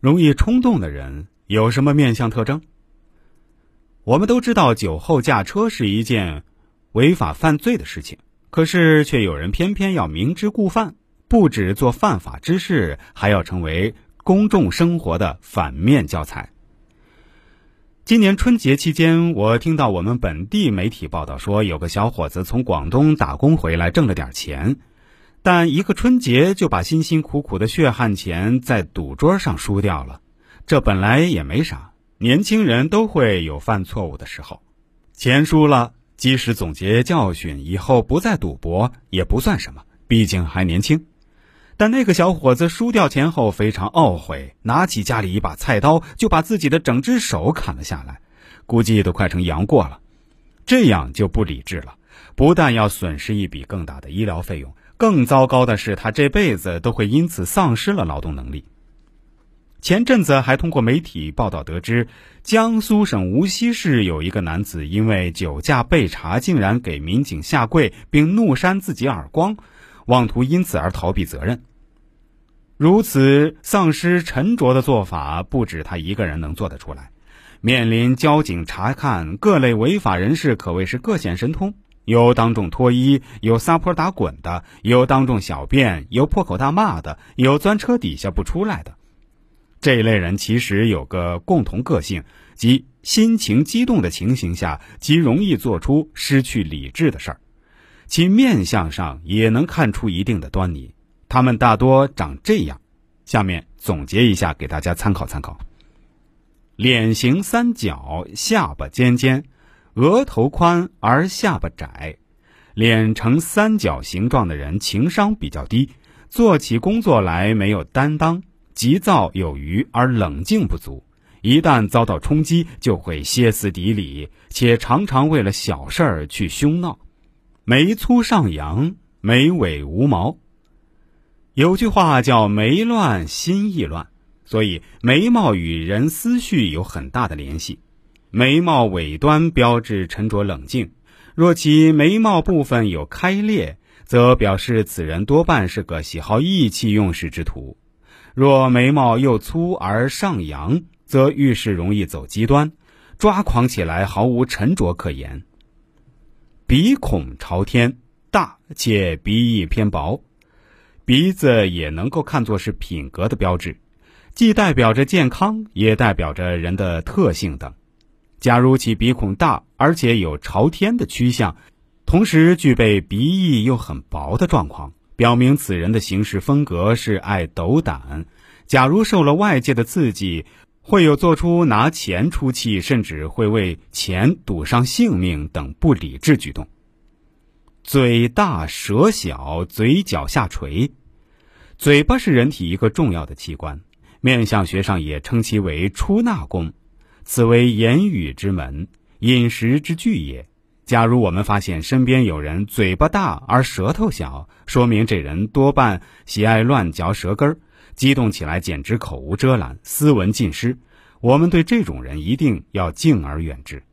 容易冲动的人有什么面相特征？我们都知道，酒后驾车是一件违法犯罪的事情，可是却有人偏偏要明知故犯，不止做犯法之事，还要成为公众生活的反面教材。今年春节期间，我听到我们本地媒体报道说，有个小伙子从广东打工回来，挣了点钱，但一个春节就把辛辛苦苦的血汗钱在赌桌上输掉了。这本来也没啥，年轻人都会有犯错误的时候，钱输了，及时总结教训，以后不再赌博也不算什么，毕竟还年轻。但那个小伙子输掉钱后非常懊悔，拿起家里一把菜刀，就把自己的整只手砍了下来，估计都快成杨过了。这样就不理智了，不但要损失一笔更大的医疗费用，更糟糕的是他这辈子都会因此丧失了劳动能力。前阵子还通过媒体报道得知，江苏省无锡市有一个男子因为酒驾被查，竟然给民警下跪并怒扇自己耳光，妄图因此而逃避责任。如此丧失沉着的做法，不止他一个人能做得出来。面临交警查看，各类违法人士可谓是各显神通：有当众脱衣，有撒泼打滚的，有当众小便，有破口大骂的，有钻车底下不出来的。这一类人其实有个共同个性，即心情激动的情形下，极容易做出失去理智的事儿。其面相上也能看出一定的端倪。他们大多长这样，下面总结一下，给大家参考参考。脸型三角，下巴尖尖，额头宽而下巴窄，脸呈三角形状的人情商比较低，做起工作来没有担当，急躁有余而冷静不足，一旦遭到冲击就会歇斯底里，且常常为了小事儿去凶闹，眉粗上扬，眉尾无毛。有句话叫“眉乱心意乱”，所以眉毛与人思绪有很大的联系。眉毛尾端标志沉着冷静，若其眉毛部分有开裂，则表示此人多半是个喜好意气用事之徒；若眉毛又粗而上扬，则遇事容易走极端，抓狂起来毫无沉着可言。鼻孔朝天，大且鼻翼偏薄。鼻子也能够看作是品格的标志，既代表着健康，也代表着人的特性等。假如其鼻孔大，而且有朝天的趋向，同时具备鼻翼又很薄的状况，表明此人的行事风格是爱斗胆。假如受了外界的刺激，会有做出拿钱出气，甚至会为钱赌上性命等不理智举动。嘴大舌小，嘴角下垂。嘴巴是人体一个重要的器官，面相学上也称其为出纳宫，此为言语之门，饮食之具也。假如我们发现身边有人嘴巴大而舌头小，说明这人多半喜爱乱嚼舌根儿，激动起来简直口无遮拦，斯文尽失。我们对这种人一定要敬而远之。